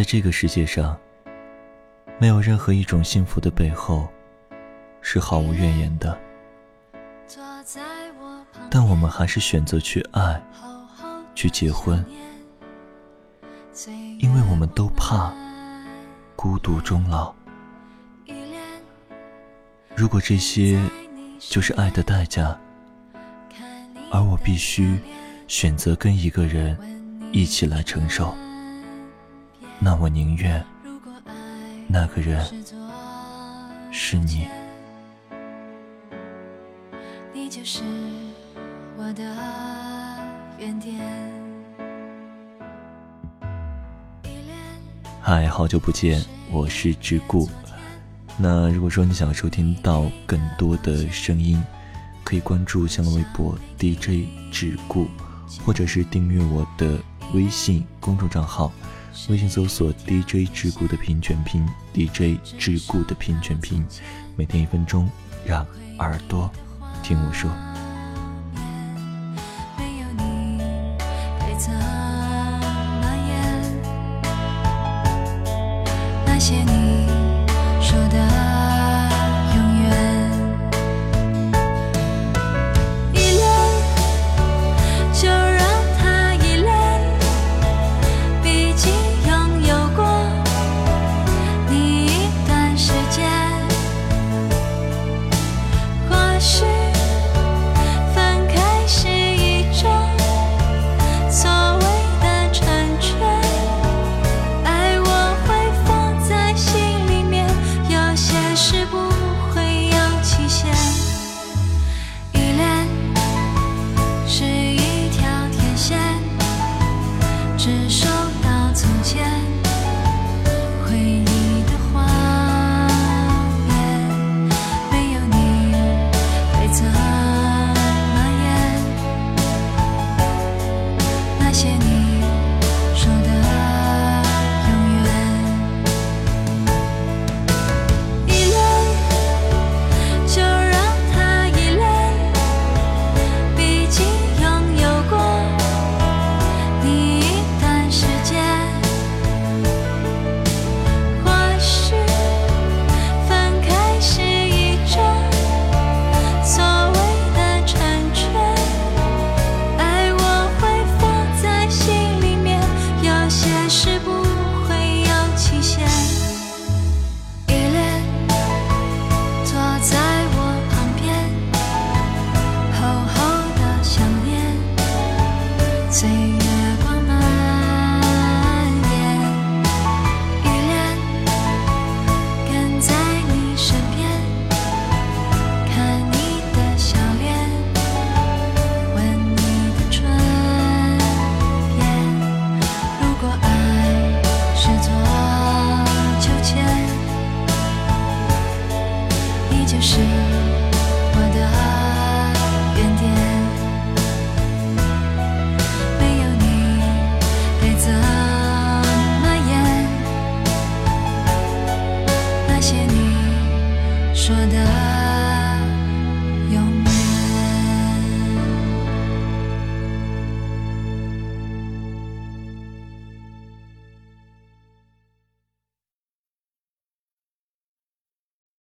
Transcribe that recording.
在这个世界上，没有任何一种幸福的背后是毫无怨言的。但我们还是选择去爱，去结婚，因为我们都怕孤独终老。如果这些就是爱的代价，而我必须选择跟一个人一起来承受，那我宁愿那个人是你。你就是我的原点。嗨，好久不见，我是直顾。那如果说你想收听到更多的声音，可以关注新浪微博 DJ 桎梏，或者是订阅我的微信公众账号，微信搜索 DJ 桎梏的拼全拼，DJ 桎梏的拼全拼，每天一分钟，让耳朵听我说。那些你 love.